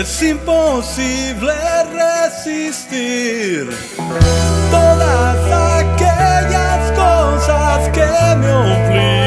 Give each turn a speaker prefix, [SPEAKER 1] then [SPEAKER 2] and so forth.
[SPEAKER 1] es imposible resistir todas aquellas cosas que me obligaste